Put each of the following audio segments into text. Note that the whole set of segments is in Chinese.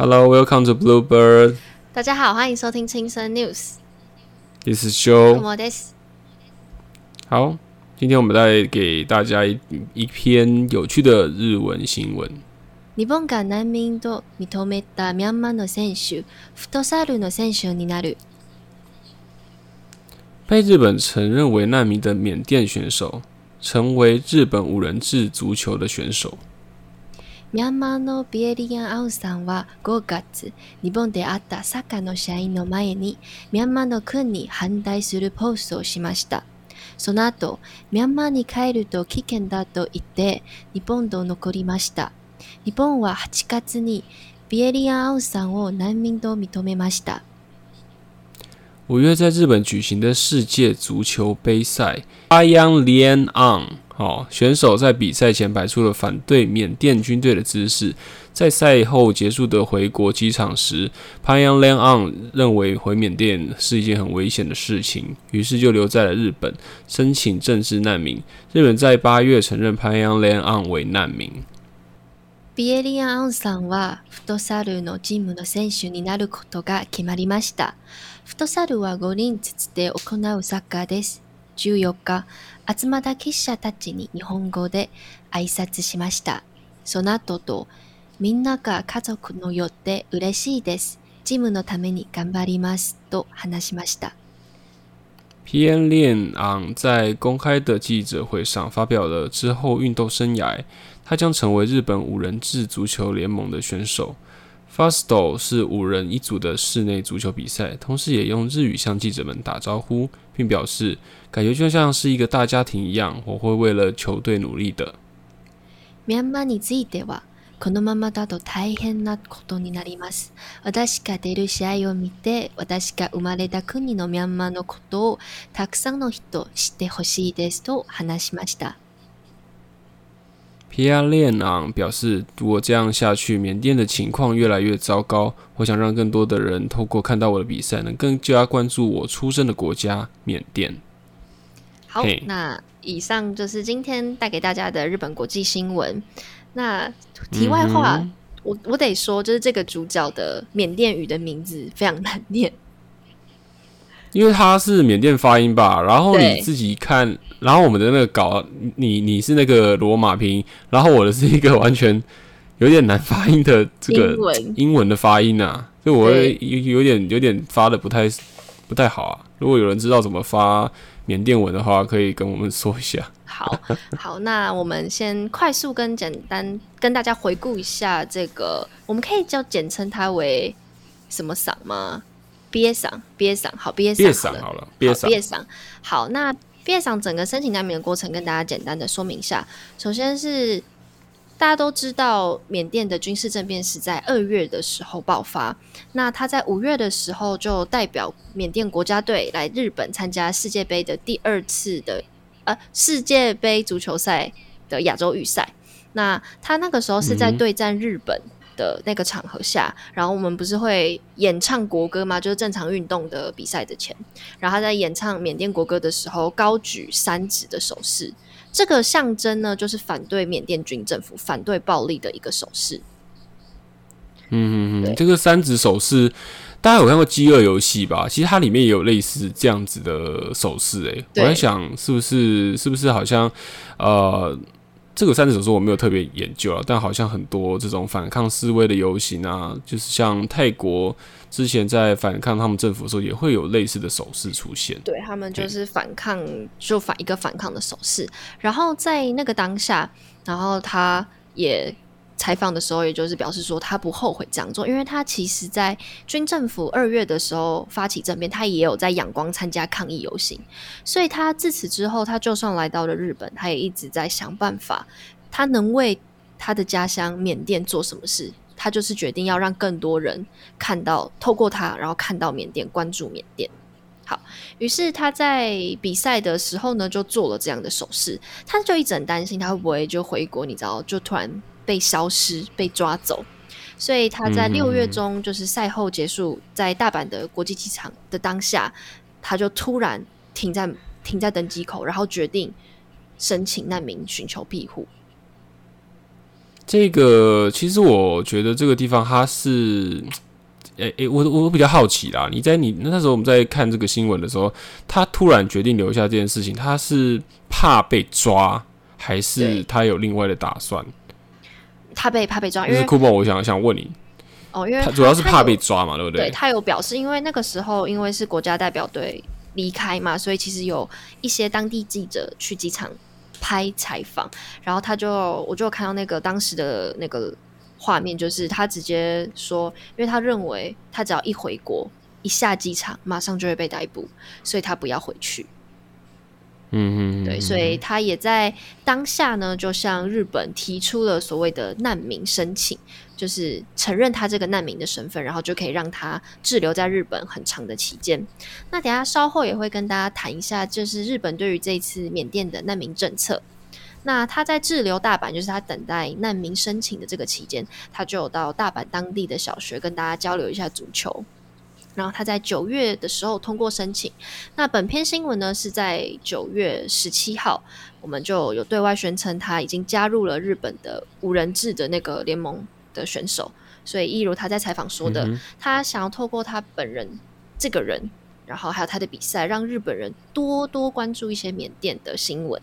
Hello, welcome to Bluebird. 大家好，欢迎收听轻声 News。 This is Joe. 我 this 好，今天我们带给大家一一篇有趣的日文新闻。日本が難民と認めたミャンマーの選手、フットサルの選手になる。被日本承认为难民的缅甸选手，成为日本五人制足球的选手。 ミャンマーのビエリアン・アウンさんは5月、日本であったサッカーの試合の前に、ミャンマーの軍に反対するポストをしました。その後、ミャンマーに帰ると危険だと言って、日本と残りました。日本は8月にビエリアン・アウンさんを難民と認めました。五月在日本举行的世界足球杯赛 a y a n Lian Ang，哦，选手在比赛前摆出了反对缅甸军队的姿势。在赛后结束的回国机场时 p a y a n Lian Ang 认为回缅甸是一件很危险的事情，于是就留在了日本，申请政治难民。日本在八月承认 p a y a n Lian Ang 为難民。ビエリアン・アウンさんはフットサルのチームの選手になることが決まりました。フットサルは5人ずつで行うサッカーです。 14日、集まった記者たちに日本語で挨拶しました。その後と、みんなが家族のよって嬉しいです。チームのために頑張ります。と話しました。皮恩练昂在公开的记者会上发表了之后运动生涯，他将成为日本五人制足球联盟的选手。Fasto 是五人一组的室内足球比赛，同时也用日语向记者们打招呼，并表示感觉就像是一个大家庭一样，我会为了球队努力的。ミャンマーについては、このままだと大変なことになります。私が出る試合を見て、私が生まれた国のミャンマーのことをたくさんの人知ってほしいですと話しました。 皮亚练昂表示，如果这样下去，缅甸的情况越来越糟糕。我想让更多的人透过看到我的比赛，能更加关注我出生的国家缅甸。好嘿，那以上就是今天带给大家的日本国际新闻。那题外话，嗯我我得说，就是这个主角的缅甸语的名字非常难念。因为它是缅甸发音吧，然后你自己看，然后我们的那个稿，你你是那个罗马拼音，然后我的是一个完全有点难发音的这个英文的发音啊，就我会有有点有点发的不太不太好啊。如果有人知道怎么发缅甸文的话，可以跟我们说一下。好好，那我们先快速跟简单跟大家回顾一下这个，我们可以叫简称它为什么嗓吗？毕业赏，毕业赏，好，毕业毕业赏好了，赏好了，毕业赏好那毕业赏整个申请难民的过程跟大家简单的说明一下。首先是大家都知道，缅甸的军事政变是在二月的时候爆发。那他在五月的时候就代表缅甸国家队来日本参加世界杯的第二次的呃世界杯足球赛的亚洲预赛。那他那个时候是在对战日本的那个场合下，然后我们不是会演唱国歌吗？就是正常运动的比赛的前，然后他在演唱缅甸国歌的时候，高举三指的手势，这个象征呢，就是反对缅甸军政府、反对暴力的一个手势。嗯嗯嗯，这个三指手势。大家有看过《饥饿游戏》吧？其实它里面也有类似这样子的手势。诶，我在想是不是是不是好像呃，这个三只手势我没有特别研究啊，但好像很多这种反抗示威的游行啊，就是像泰国之前在反抗他们政府的时候，也会有类似的手势出现。对他们就是反抗，就反一个反抗的手势。然后在那个当下，然后他也采访的时候，也就是表示说他不后悔这样做，因为他其实在军政府二月的时候发起政变，他也有在仰光参加抗议游行，所以他自此之后，他就算来到了日本，他也一直在想办法，他能为他的家乡缅甸做什么事。他就是决定要让更多人看到，透过他，然后看到缅甸，关注缅甸。好，于是他在比赛的时候呢，就做了这样的手势。他就一直很担心他会不会就回国，你知道，就突然被消失、被抓走。所以他在嗯六月中，就是赛后结束，在大阪的国际机场的当下，他就突然停在停在登机口，然后决定申请难民，寻求庇护。这个其实我觉得这个地方它是，诶、诶、我我比较好奇啦。你在你那时候我们在看这个新闻的时候，他突然决定留下这件事情，他是怕被抓，还是他有另外的打算？他被怕被抓，因为就是库珀，我想想问你，哦，因为他主要是怕被抓嘛，对不对对？他有表示，因为那个时候因为是国家代表队离开嘛，所以其实有一些当地记者去机场拍采访，然后他就我就有看到那个当时的那个画面，就是他直接说，因为他认为他只要一回国，一下机场马上就会被逮捕，所以他不要回去。嗯嗯，对，所以他也在当下呢，就向日本提出了所谓的难民申请，就是承认他这个难民的身份，然后就可以让他滞留在日本很长的期间。那等下稍后也会跟大家谈一下，就是日本对于这次缅甸的难民政策。那他在滞留大阪，就是他等待难民申请的这个期间，他就有到大阪当地的小学跟大家交流一下足球。然后他在九月的时候通过申请。那本篇新闻呢是在九月十七号，我们就有对外宣称他已经加入了日本的五人制的那个联盟的选手。所以，一如他在采访说的，嗯他想要透过他本人这个人，然后还有他的比赛，让日本人多多关注一些缅甸的新闻。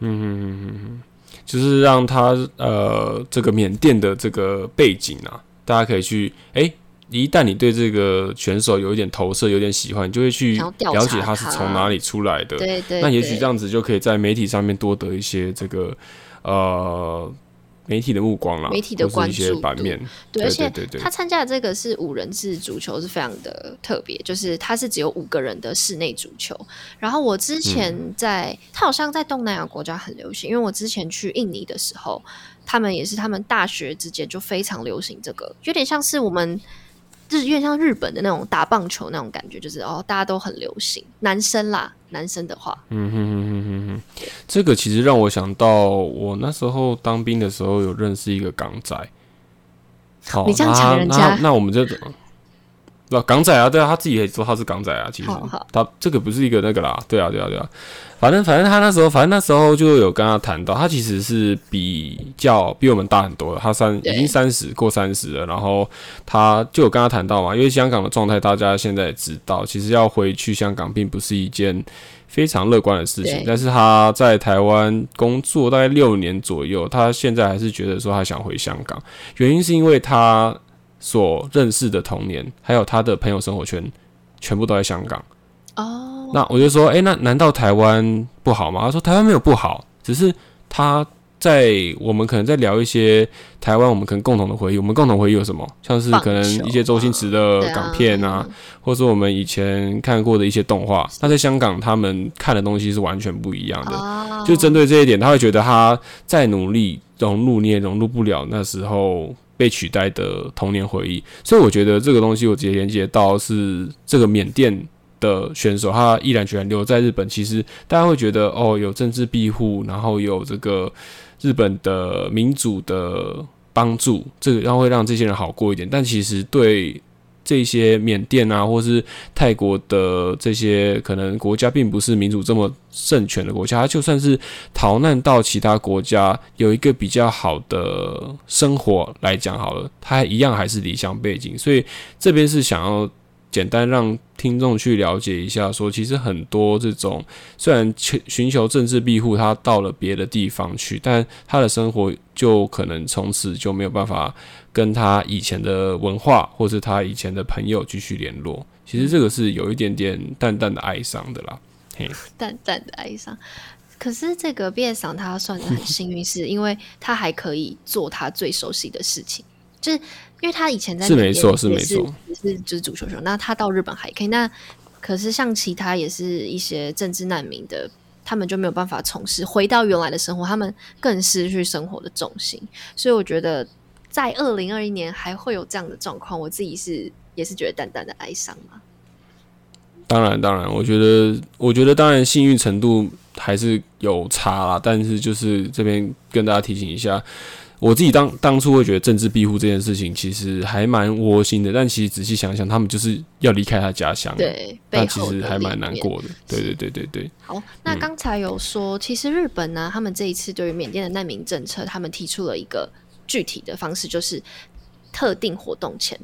嗯嗯嗯嗯嗯，就是让他呃这个缅甸的这个背景啊，大家可以去哎。一旦你对这个选手有一点投射，有点喜欢，你就会去了解他是从哪里出来的。对对那也许这样子就可以在媒体上面多得一些这个呃媒体的目光啦，媒体的或是一些关注度版面。对，而且对对他参加的这个是五人制足球，是非常的特别，就是他是只有五个人的室内足球。然后我之前嗯在，他好像在东南亚国家很流行，因为我之前去印尼的时候，他们也是他们大学之间就非常流行这个，有点像是我们。日有点像日本的那种打棒球那种感觉，就是哦，大家都很流行，男生啦，男生的话，嗯哼哼哼哼哼，这个其实让我想到，我那时候当兵的时候有认识一个港仔。好，你这样那抢人家那那我们就不港仔啊，对啊，他自己也说他是港仔啊，其实。他这个不是一个那个啦，对啊，对啊，对啊，反正反正他那时候，反正那时候就有跟他谈到，他其实是比较比我们大很多的，他三已经三十过三十了，然后他就有跟他谈到嘛，因为香港的状态大家现在也知道，其实要回去香港并不是一件非常乐观的事情，但是他在台湾工作大概六年左右，他现在还是觉得说他想回香港，原因是因为他所认识的童年，还有他的朋友生活圈，全部都在香港。哦，那我就说，诶，那难道台湾不好吗？他说台湾没有不好，只是他在我们可能在聊一些台湾我们可能共同的回忆。我们共同回忆有什么？像是可能一些周星驰的港片啊，或者说我们以前看过的一些动画。那在香港，他们看的东西是完全不一样的。哦，就针对这一点，他会觉得他再努力融入，你也融入不了那时候被取代的童年回忆。所以我觉得这个东西，我直接连接到是这个缅甸的选手，他毅然决然留在日本。其实大家会觉得哦，有政治庇护，然后有这个日本的民主的帮助，这个然后会让这些人好过一点。但其实对这些缅甸啊，或是泰国的这些可能国家并不是民主这么盛权的国家，他就算是逃难到其他国家，有一个比较好的生活来讲好了，他一样还是离乡背景。所以这边是想要简单让听众去了解一下说其实很多这种虽然去寻求政治庇护，他到了别的地方去，但他的生活就可能从此就没有办法跟他以前的文化或是他以前的朋友继续联络。其实这个是有一点点淡淡的哀伤的啦。嘿，淡淡的哀伤。可是这个毕业桑他算是很幸运，是因为他还可以做他最熟悉的事情，就是因为他以前在是没错是没错，是就是足球球。那他到日本还可以，那可是像其他也是一些政治难民的，他们就没有办法从事回到原来的生活，他们更失去生活的重心。所以我觉得在二零二一年还会有这样的状况，我自己是也是觉得淡淡的哀伤嘛。当然，当然，我觉得，我觉得，当然，幸运程度还是有差啦。但是，就是这边跟大家提醒一下，我自己当当初会觉得政治庇护这件事情其实还蛮窝心的，但其实仔细想想，他们就是要离开他家乡，对，那其实还蛮难过的。对对对对对。好，那刚才有说，其实日本呢，他们这一次对于缅甸的难民政策，他们提出了一个具体的方式，就是特定活动签。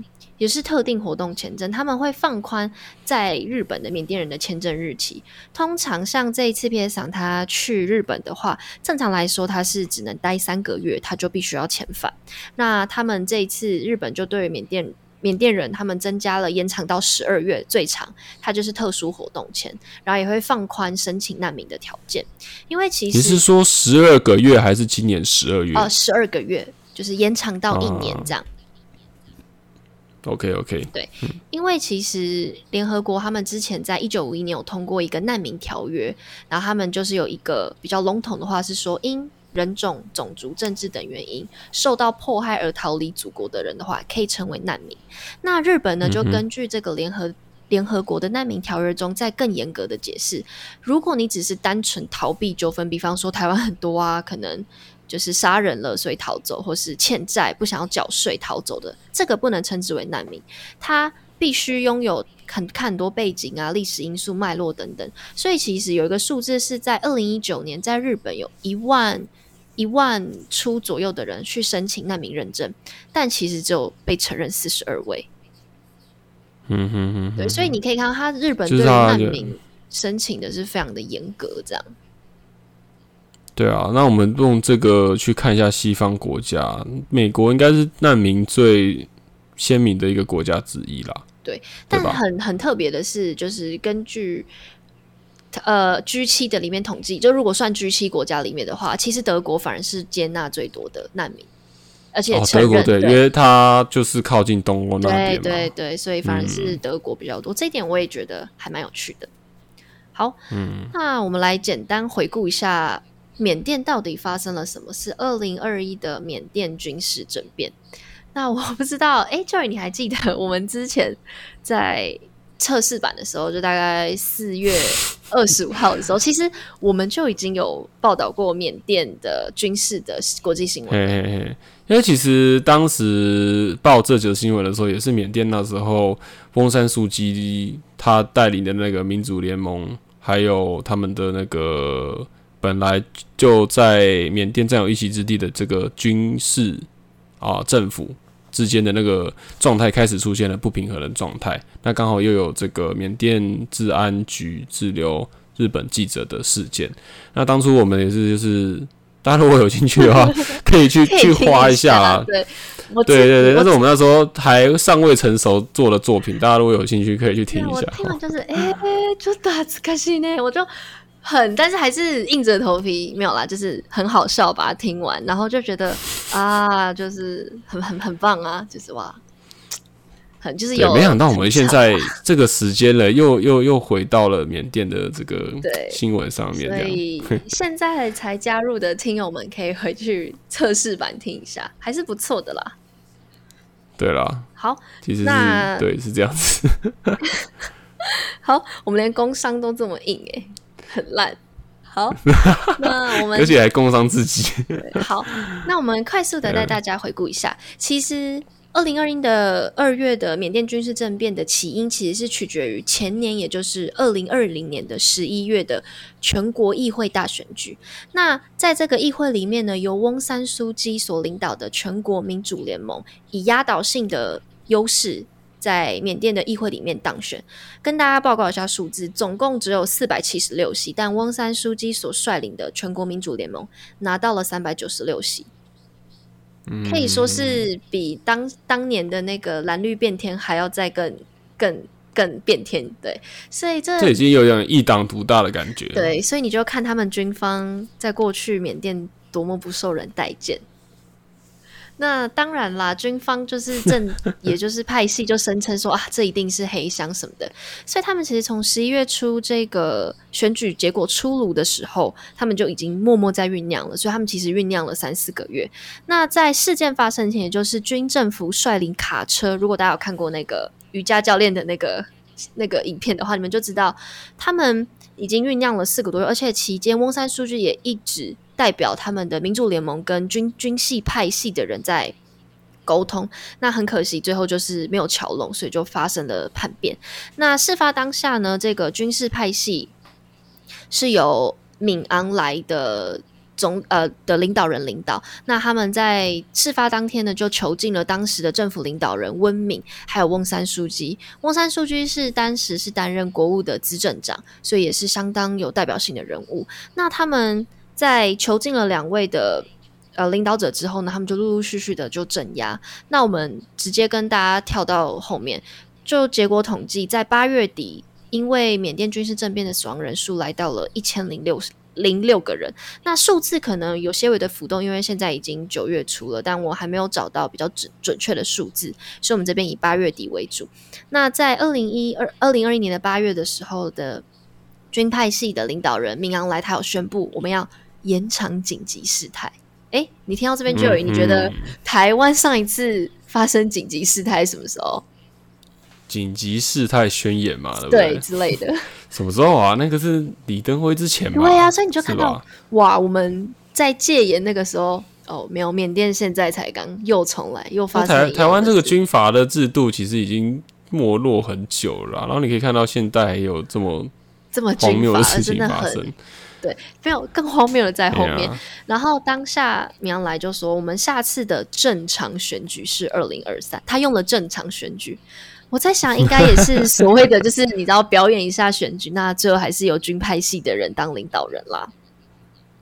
也是特定活动签证，他们会放宽在日本的缅甸人的签证日期。通常像这一次 P.S. 厂他去日本的话，正常来说他是只能待三个月，他就必须要遣返。那他们这一次日本就对缅甸缅甸人，他们增加了延长到十二月最长，它就是特殊活动签，然后也会放宽申请难民的条件。因为其实你是说十二个月还是今年十二月？哦，十二个月就是延长到一年这样。OK OK，对，因为其实联合国他们之前在一九五一年有通过一个难民条约，然后他们就是有一个比较笼统的话是说，因人种、种族、政治等原因受到迫害而逃离祖国的人的话，可以成为难民。那日本呢，就根据这个联合联合国的难民条约中，在更严格的解释，如果你只是单纯逃避纠纷，比方说台湾很多啊，可能。就是杀人了，所以逃走，或是欠债不想要缴税逃走的，这个不能称之为难民。他必须拥有很很多背景啊、历史因素脉络等等。所以其实有一个数字是在二零一九年，在日本有一万一万出左右的人去申请难民认证，但其实只有被承认四十二位。嗯哼哼，对，所以你可以看到，他日本对难民申请的是非常的严格，这样。对啊，那我们用这个去看一下西方国家，美国应该是难民最鲜明的一个国家之一啦。对，但很很特别的是，就是根据呃 G 七的里面统计，就如果算 G 七国家里面的话，其实德国反而是接纳最多的难民，而且德国对，因为它就是靠近东欧那边对对对，所以反而是德国比较多。这一点我也觉得还蛮有趣的。好，嗯，那我们来简单回顾一下。缅甸到底发生了什么？是二零二一的缅甸军事政变。那我不知道，哎，Joy，你还记得我们之前在测试版的时候，就大概四月二十五号的时候，其实我们就已经有报道过缅甸的军事的国际新闻。因为其实当时报这则新闻的时候，也是缅甸那时候翁山书记他带领的那个民主联盟，还有他们的那个。本来就在缅甸占有一席之地的这个军事啊政府之间的那个状态开始出现了不平衡的状态，那刚好又有这个缅甸治安局滞留日本记者的事件。那当初我们也是，就是大家如果有兴趣的话，可以去去花一下啦。对，对对对，但是我们那时候还尚未成熟做的作品，大家如果有兴趣可以去听一下。听完就是哎，就打字开心呢，我就。很，但是还是硬着头皮没有啦，就是很好笑，把它听完，然后就觉得啊，就是很很很棒啊，就是哇，很就是有。没想到我们现在这个时间了，又又又回到了缅甸的这个新闻上面，所以现在才加入的听友们可以回去测试版听一下，还是不错的啦。对啦，好，其实是对是这样子。好，我们连工商都这么硬哎。很烂，好，那我们而且还工伤自己。好，那我们快速的带大家回顾一下，其实二零二一的二月的缅甸军事政变的起因，其实是取决于前年，也就是二零二零年的十一月的全国议会大选举。那在这个议会里面呢，由翁山书记所领导的全国民主联盟以压倒性的优势。在缅甸的议会里面当选，跟大家报告一下数字，总共只有四百七十六席，但翁山书记所率领的全国民主联盟拿到了三百九十六席，可以说是比当当年的那个蓝绿变天还要再更更更变天。对，所以这这已经有点一党独大的感觉。对，所以你就看他们军方在过去缅甸多么不受人待见。那当然啦，军方就是正，也就是派系就声称说啊，这一定是黑箱什么的。所以他们其实从十一月初这个选举结果出炉的时候，他们就已经默默在酝酿了。所以他们其实酝酿了三四个月。那在事件发生前，也就是军政府率领卡车，如果大家有看过那个瑜伽教练的那个那个影片的话，你们就知道他们已经酝酿了四个多月，而且期间翁山数据也一直。代表他们的民主联盟跟军军系派系的人在沟通。那很可惜，最后就是没有桥拢，所以就发生了叛变。那事发当下呢，这个军事派系是由敏昂莱的。总呃的领导人领导，那他们在事发当天呢，就囚禁了当时的政府领导人温敏，还有翁山书记。翁山书记是当时是担任国务的资政长，所以也是相当有代表性的人物。那他们在囚禁了两位的呃领导者之后呢，他们就陆陆续续的就镇压。那我们直接跟大家跳到后面，就结果统计，在八月底，因为缅甸军事政变的死亡人数来到了一千零六十。零六个人，那数字可能有些微的浮动，因为现在已经九月初了，但我还没有找到比较准准确的数字，所以我们这边以八月底为主。那在二零一二二零二一年的八月的时候的军派系的领导人明昂莱，他有宣布我们要延长紧急事态。哎，你听到这边就有，你觉得台湾上一次发生紧急事态什么时候？紧急事态宣言嘛，对不对？之类的。什么时候啊？那个是李登辉之前嘛？对啊，所以你就看到哇，我们在戒严那个时候哦，没有缅甸现在才刚又重来又发生。台台湾这个军阀的制度其实已经没落很久了，然后你可以看到现代还有这么这么荒谬的事情发生。对，没有更荒谬的在后面。然后当下苗来就说，我们下次的正常选举是二零二三，他用了正常选举。我在想，应该也是所谓的，就是你知道表演一下选举，那最后还是由军派系的人当领导人啦。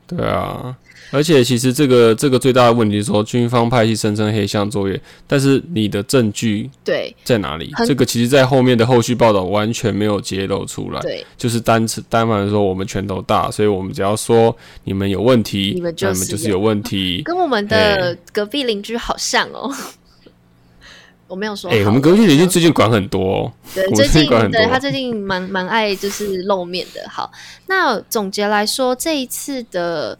对啊，而且其实这个这个最大的问题是说，军方派系声称黑箱作业，但是你的证据对在哪里？这个其实，在后面的后续报道完全没有揭露出来。对，就是单词单反说我们拳头大，所以我们只要说你们有问题，你们就是有问题，跟我们的隔壁邻居好像哦。我没有说。哎，我们隔壁邻居最近管很多，哦对，最近对他最近蛮蛮爱就是露面的。好，那总结来说，这一次的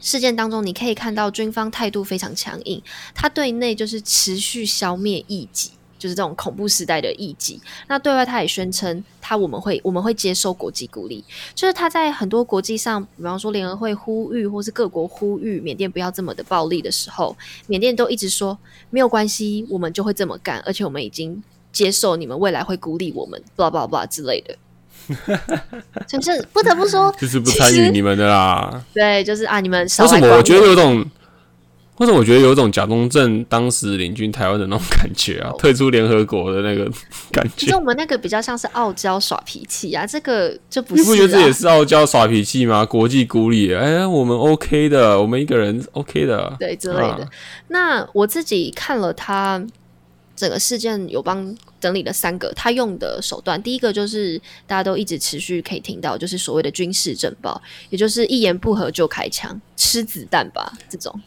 事件当中，你可以看到军方态度非常强硬，他对内就是持续消灭异己。就是这种恐怖时代的异己。那对外他也宣称，他我们会我们会接受国际鼓励。就是他在很多国际上，比方说联合会呼吁，或是各国呼吁缅甸不要这么的暴力的时候，缅甸都一直说没有关系，我们就会这么干，而且我们已经接受你们未来会鼓励我们，blah blah blah 之类的。就是不得不说，就是不参与你们的啦。对，就是啊，你们为什么？我觉得有种。为什么我觉得有种贾中正当时领军台湾的那种感觉啊，退出联合国的那个 感觉。其实我们那个比较像是傲娇耍脾气啊，这个就不是。你不觉得这也是傲娇耍脾气吗？国际孤立，哎，我们 OK 的，我们一个人 OK 的，对之类的。那我自己看了他整个事件，有帮整理了三个他用的手段。第一个就是大家都一直持续可以听到，就是所谓的军事政报，也就是一言不合就开枪，吃子弹吧这种。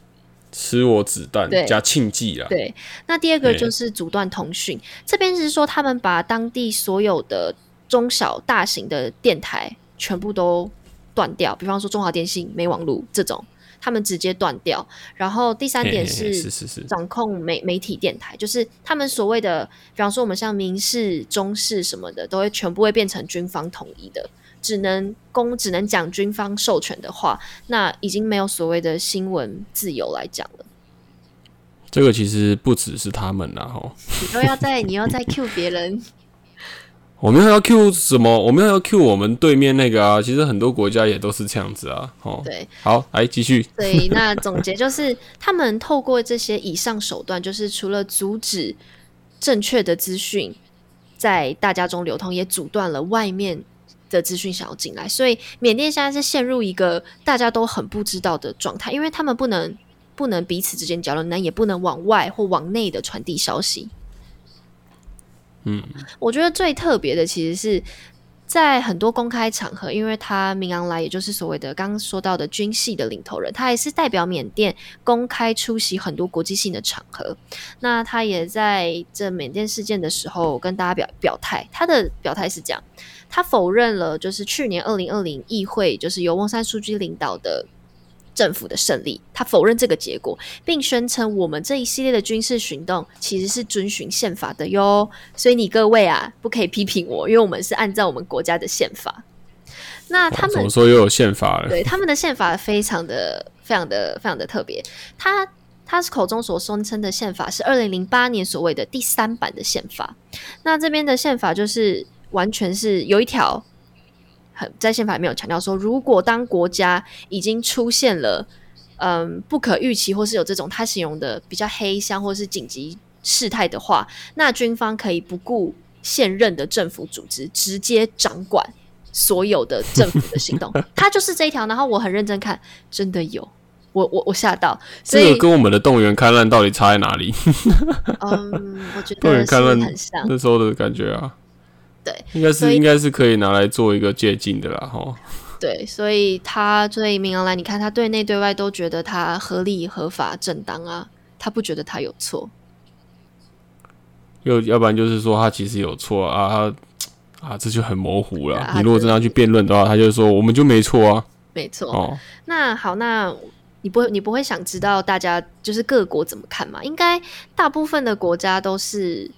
吃我子弹加庆忌啊！对，那第二个就是阻断通讯。这边是说他们把当地所有的中小大型的电台全部都断掉，比方说中华电信没网路这种，他们直接断掉。然后第三点是掌控媒媒体电台，就是他们所谓的，比方说我们像民事、中事什么的，都会全部会变成军方统一的。只能公只能讲军方授权的话，那已经没有所谓的新闻自由来讲了。这个其实不只是他们啦，吼！你都要在你要在 Q 别人，我们要 Q 什么？我们要 Q 我们对面那个啊！其实很多国家也都是这样子啊，哦，对，好，来继续。对，那总结就是，他们透过这些以上手段，就是除了阻止正确的资讯在大家中流通，也阻断了外面。的资讯想要进来，所以缅甸现在是陷入一个大家都很不知道的状态，因为他们不能不能彼此之间交流，那也不能往外或往内的传递消息。嗯，我觉得最特别的其实是在很多公开场合，因为他明昂来，也就是所谓的刚刚说到的军系的领头人，他也是代表缅甸公开出席很多国际性的场合。那他也在这缅甸事件的时候跟大家表表态，他的表态是这样。他否认了，就是去年二零二零议会，就是由翁山书记领导的政府的胜利。他否认这个结果，并宣称我们这一系列的军事行动其实是遵循宪法的哟。所以你各位啊，不可以批评我，因为我们是按照我们国家的宪法。那他们怎么说又有宪法了？对他们的宪法非常的、非常的、非常的特别。他他是口中所声称的宪法是二零零八年所谓的第三版的宪法。那这边的宪法就是完全是有一条，很在宪法里面有强调说，如果当国家已经出现了嗯不可预期或是有这种他形容的比较黑箱或是紧急事态的话，那军方可以不顾现任的政府组织，直接掌管所有的政府的行动。他就是这一条，然后我很认真看，真的有。我我我吓到，所以这个跟我们的动员勘乱到底差在哪里？嗯，我觉得动员得是戡乱很像，那时候的感觉啊，对，应该是应该是可以拿来做一个借鉴的啦，哈。对，所以他对明昂莱，你看他对内对外都觉得他合理、合法、正当啊，他不觉得他有错。又要不然就是说他其实有错啊，他啊这就很模糊了。啊你如果真的要去辩论的话，他就说我们就没错啊。没错，哦，那好，那你不会你不会想知道大家就是各国怎么看吗？应该大部分的国家都是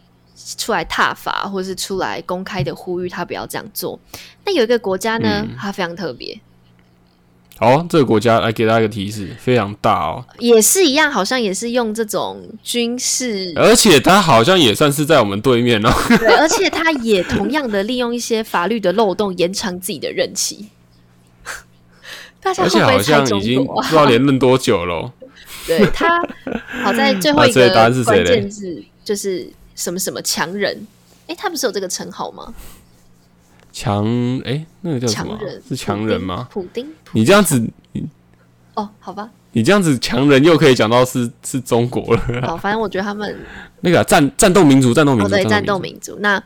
出来挞伐，或是出来公开的呼吁他不要这样做。那有一个国家呢，嗯它非常特别，好，这个国家来给大家一个提示，非常大哦，也是一样，好像也是用这种军事，而且他好像也算是在我们对面哦。对，而且他也同样的利用一些法律的漏洞延长自己的任期。大家而且好会不会猜中像已经国啊？不知道连任多久了哦。对他，好在最后一那 所以答案个关是谁嘞键字就是什么什么强人。诶，他不是有这个称号吗？强哎、那个叫什么是强人吗？普丁？普丁你这样子，哦，好吧，你这样子强人又可以讲到是是中国了。好，反正我觉得他们 那个啊战战斗民族，战斗民哦，族，对，战斗民民族。那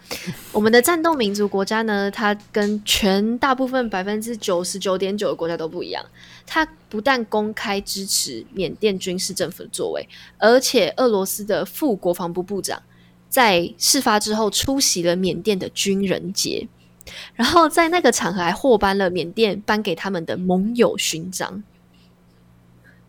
我们的战斗民族国家呢，它跟全大部分百分之九十九点九的国家都不一样。它不但公开支持缅甸军事政府的作为，而且俄罗斯的副国防部部长在事发之后出席了缅甸的军人节，然后在那个场合还获颁了缅甸颁给他们的盟友勋章。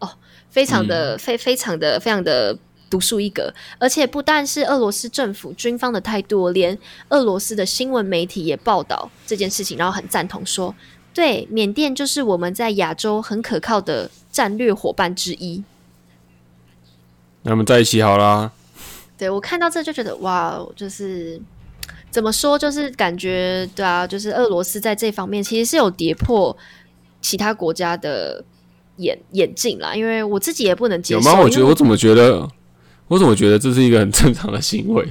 哦，非常的、非非常的非常的独树一格，而且不但是俄罗斯政府军方的态度，连俄罗斯的新闻媒体也报道这件事情，然后很赞同说，对，缅甸就是我们在亚洲很可靠的战略伙伴之一。那我们在一起好啦。对我看到这就觉得哇，就是怎么说，就是感觉对啊，就是俄罗斯在这方面其实是有跌破其他国家的眼眼镜啦，因为我自己也不能接受。有吗？我觉得我怎么觉得，我怎么觉得这是一个很正常的行为。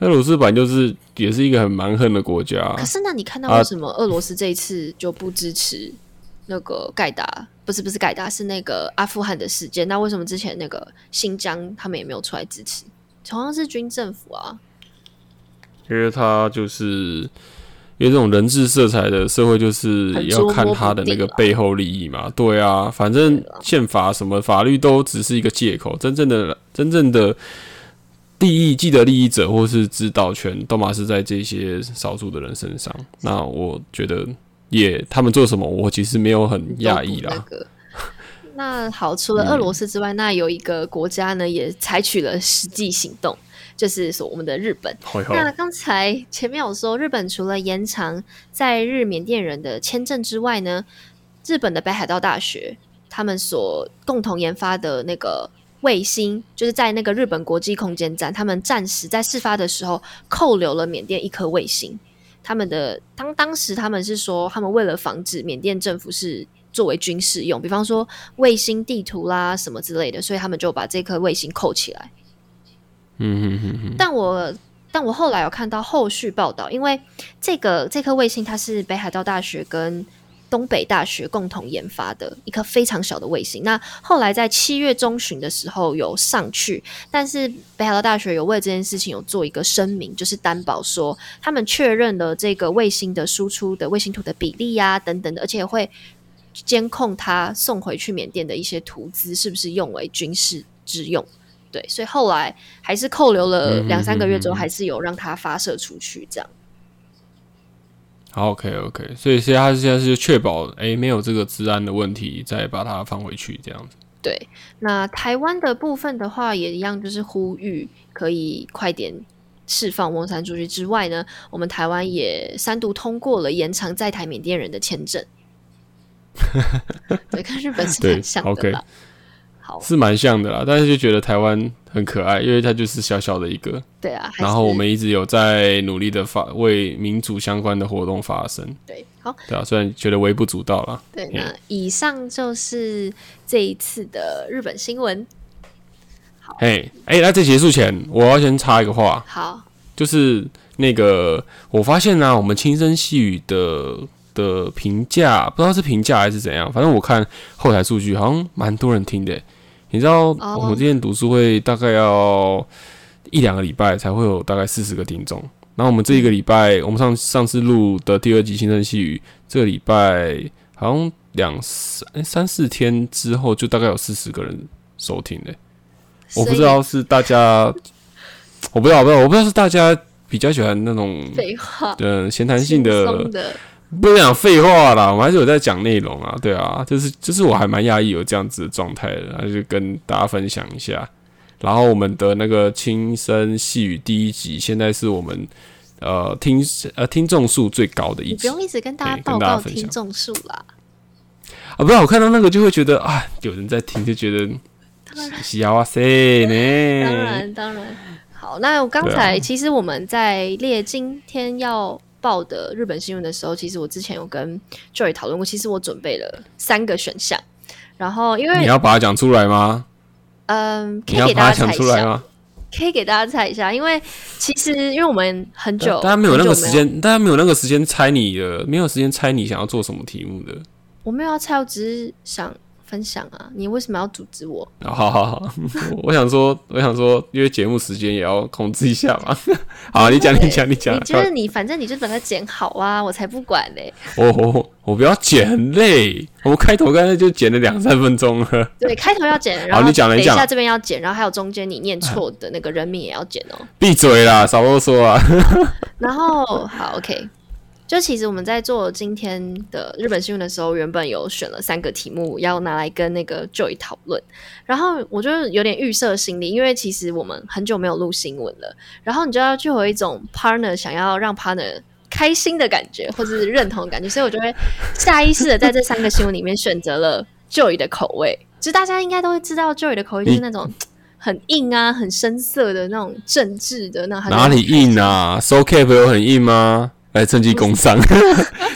俄罗斯本来就是也是一个很蛮横的国家，可是那你看到啊为什么俄罗斯这一次就不支持那个盖达？不是不是盖达，是那个阿富汗的事件。那为什么之前那个新疆他们也没有出来支持？同样是军政府啊，因为他就是因为这种人治色彩的社会，就是很要看他的那个背后利益嘛。对啊，反正宪法什么法律都只是一个借口，真正的真正的利益既得利益者或是指导权，都嘛是在这些少数的人身上。那我觉得也他们做什么，我其实没有很讶异啦。那个那好，除了俄罗斯之外，那有一个国家呢也采取了实际行动，就是说我们的日本。那刚才前面有说，日本除了延长在日缅甸人的签证之外呢，日本的北海道大学他们所共同研发的那个卫星，就是在那个日本国际空间站，他们暂时在事发的时候扣留了缅甸一颗卫星。他们的当当时他们是说，他们为了防止缅甸政府是作为军事用，比方说卫星地图啦什么之类的，所以他们就把这颗卫星扣起来。嗯哼哼哼，但我但我后来有看到后续报道，因为这个这颗卫星它是北海道大学跟东北大学共同研发的一颗非常小的卫星。那后来在七月中旬的时候有上去，但是北海道大学有为这件事情有做一个声明，就是担保说他们确认了这个卫星的输出的卫星图的比例啊等等的，而且会监控他送回去缅甸的一些图资是不是用为军事之用。对，所以后来还是扣留了两三个月之后，还是有让他发射出去，这样。好，OK OK，所以现在他现在是确保诶没有这个治安的问题，再把它放回去这样子。对，那台湾的部分的话，也一样，就是呼吁可以快点释放翁山出去之外呢，我们台湾也三度通过了延长在台缅甸人的签证。对，跟日本是对蛮像的。好，是蛮像的啦，但是就觉得台湾很可爱，因为它就是小小的一个，对啊，然后我们一直有在努力的发为民主相关的活动发声，对好。对啊，虽然觉得微不足道啦。对，嗯那以上就是这一次的日本新闻。好，哎、那在结束前，我要先插一个话，好，就是那个我发现呢、我们轻声细语的的评价，不知道是评价还是怎样，反正我看后台数据好像蛮多人听的。你知道，哦我们之前读书会大概要一两个礼拜才会有大概四十个听众，然后我们这一个礼拜，我们上上次录的第二集轻声细语，这个礼拜好像两三、三四天之后，就大概有四十个人收听嘞。我不知道是大家，我不知道，我不知道，我不知道是大家比较喜欢那种废话，呃闲谈性的，的，不是讲废话啦，我们还是有在讲内容啊，对啊，就是就是我还蛮讶异有这样子的状态的，那就跟大家分享一下。然后我们的那个轻声细语第一集，现在是我们呃听呃听众数最高的一集你不用一直跟大家报告听众数啦。啊，不是我看到那个就会觉得啊，有人在听，就觉得喜哇塞呢，当然，当然。好，那我刚才、其实我们在列今天要报的日本新闻的时候，其实我之前有跟 Joy 讨论过，其实我准备了三个选项，然后因为你要把它讲出来吗？嗯，可你要以给大把它讲家猜一下，出来吗？可以给大家猜一下，因为其实因为我们很久，大家没有那个时间，大家没有那个时间猜你的，没有时间猜你想要做什么题目的。我没有要猜，我只是想分享啊，你为什么要阻止我？哦好好好，我想说，我想说，因为节目时间也要控制一下嘛。好，你讲，你讲，你讲你。就是你，反正你就把它剪好啊，我才不管嘞。我我我不要剪，很累。我开头刚才就剪了两三分钟了。对，开头要剪，然后你讲了一下这边要剪，然后还有中间你念错的那个人名也要剪哦。闭嘴啦，少啰嗦啊！然后好，OK，就其实我们在做今天的日本新闻的时候，原本有选了三个题目要拿来跟那个 Joy 讨论，然后我就有点预设心理，因为其实我们很久没有录新闻了，然后你就要就有一种 partner 想要让 partner 开心的感觉，或者是认同的感觉，所以我就会下意识的在这三个新闻里面选择了 Joy 的口味，就大家应该都会知道 Joy 的口味就是那种。很硬啊，很深色的那种政治的那种，哪里硬啊？So Cap 有很硬吗？来趁机工商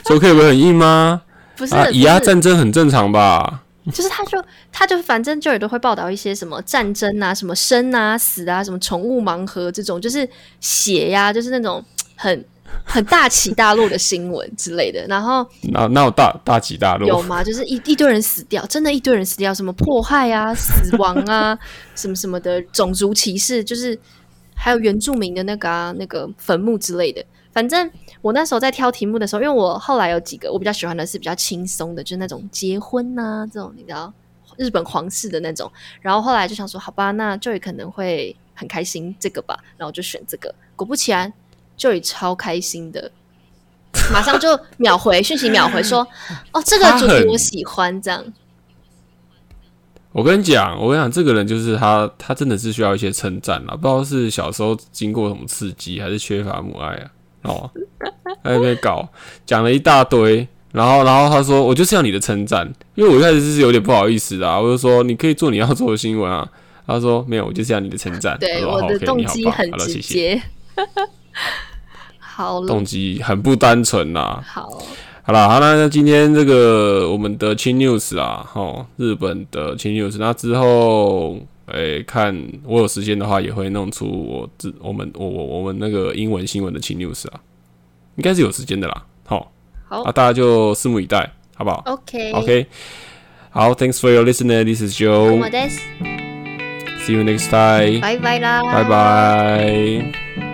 ，So Cap 有很硬吗？不是啊，以牙战争很正常吧？就是他就他就反正就也都会报道一些什么战争啊、什么生啊、死啊、什么宠物盲盒这种，就是血呀、就是那种很很大起大落的新闻之类的。然后那那有大大起大落？有吗？就是一一堆人死掉，真的一堆人死掉，什么迫害啊、死亡啊、什么什么的种族歧视，就是还有原住民的那个啊、那个坟墓之类的。反正我那时候在挑题目的时候，因为我后来有几个我比较喜欢的是比较轻松的，就是那种结婚呐、这种，你知道日本皇室的那种。然后后来就想说，好吧，那 Joy 可能会很开心这个吧，然后我就选这个。果不其然，Joy 超开心的，马上就秒回讯息，秒回说，哦，这个主题我喜欢，这样。我跟你讲，我跟你讲，这个人就是他，他真的是需要一些称赞啦。不知道是小时候经过什么刺激，还是缺乏母爱啊？哦，在那边搞，讲了一大堆，然后，然后他说，我就是要你的称赞，因为我一开始是有点不好意思的啊，我就说你可以做你要做的新闻啊。他说没有，我就是要你的称赞。对，我的动机很直好了谢谢接。好了，动机很不单纯啦。好，好啦，好那那今天这个我们的青 news 啦，吼，日本的青 news，那之后，诶、看我有时间的话，也会弄出我自我们我我我们那个英文新闻的轻 news 啊，应该是有时间的啦，好，好啊，大家就拭目以待，好不好，OK，？OK，好，Thanks for your listener. This is Joe. See you next time. 拜拜啦，拜拜。